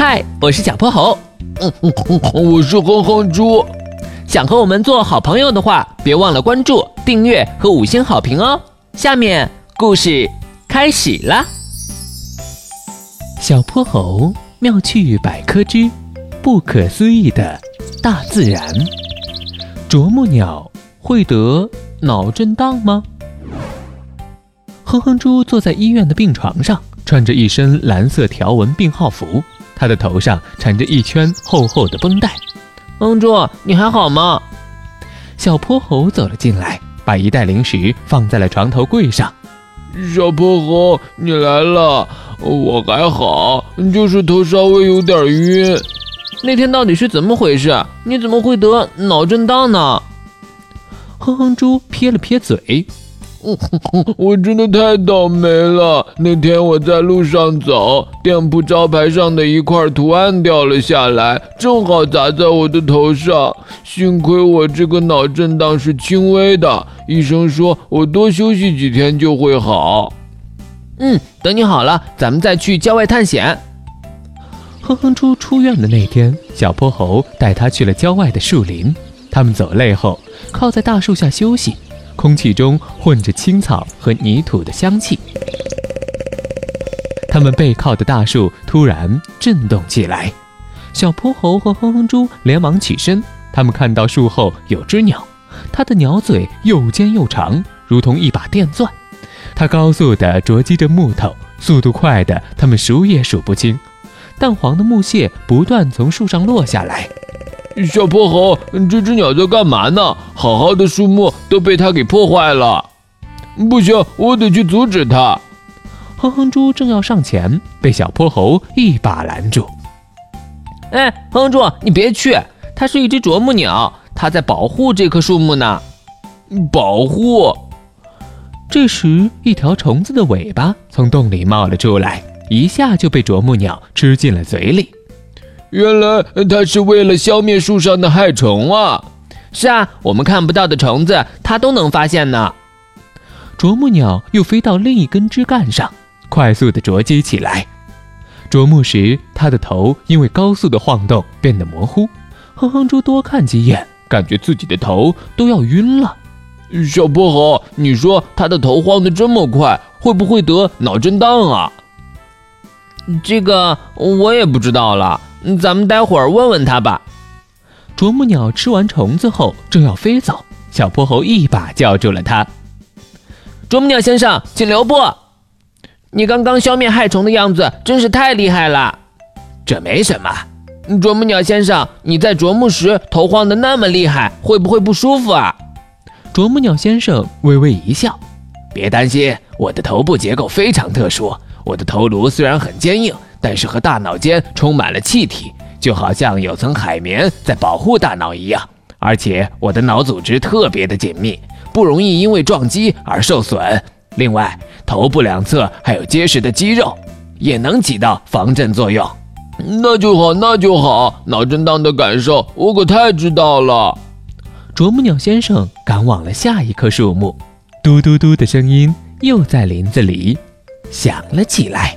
嗨，我是小泼猴。嗯嗯嗯，我是哼哼猪。想和我们做好朋友的话，别忘了关注、订阅和五星好评哦。下面故事开始啦。小泼猴妙趣百科之不可思议的大自然。啄木鸟会得脑震荡吗？哼哼猪坐在医院的病床上，穿着一身蓝色条纹病号服。他的头上缠着一圈厚厚的绷带，哼猪，你还好吗？小泼猴走了进来，把一袋零食放在了床头柜上。小泼猴，你来了，我还好，就是头稍微有点晕。那天到底是怎么回事？你怎么会得脑震荡呢？哼哼猪撇了撇嘴。我真的太倒霉了！那天我在路上走，店铺招牌上的一块图案掉了下来，正好砸在我的头上。幸亏我这个脑震荡是轻微的，医生说我多休息几天就会好。嗯，等你好了，咱们再去郊外探险。哼哼猪出院的那天，小泼猴带他去了郊外的树林。他们走累后，靠在大树下休息。空气中混着青草和泥土的香气，他们背靠的大树突然震动起来，小泼猴和哼哼猪连忙起身。他们看到树后有只鸟，它的鸟嘴又尖又长，如同一把电钻，它高速地啄击着木头，速度快的他们数也数不清。淡黄的木屑不断从树上落下来。小泼猴，这只鸟在干嘛呢？好好的树木都被它给破坏了。不行，我得去阻止它。哼哼猪正要上前，被小泼猴一把拦住。哎，哼哼猪，你别去！它是一只啄木鸟，它在保护这棵树木呢。保护？这时，一条虫子的尾巴从洞里冒了出来，一下就被啄木鸟吃进了嘴里。原来它是为了消灭树上的害虫啊！是啊，我们看不到的虫子，它都能发现呢。啄木鸟又飞到另一根枝干上，快速地啄击起来。啄木时，它的头因为高速的晃动变得模糊。哼哼猪多看几眼，感觉自己的头都要晕了。小泼猴，你说它的头晃得这么快，会不会得脑震荡啊？这个我也不知道了。咱们待会儿问问他吧。啄木鸟吃完虫子后，正要飞走，小泼猴一把叫住了他。啄木鸟先生，请留步！你刚刚消灭害虫的样子真是太厉害了。这没什么。啄木鸟先生，你在啄木时头晃得那么厉害，会不会不舒服啊？啄木鸟先生微微一笑，别担心，我的头部结构非常特殊，我的头颅虽然很坚硬。但是和大脑间充满了气体，就好像有层海绵在保护大脑一样。而且我的脑组织特别的紧密，不容易因为撞击而受损。另外，头部两侧还有结实的肌肉，也能起到防震作用。那就好，那就好。脑震荡的感受我可太知道了。啄木鸟先生赶往了下一棵树木，嘟嘟嘟的声音又在林子里响了起来。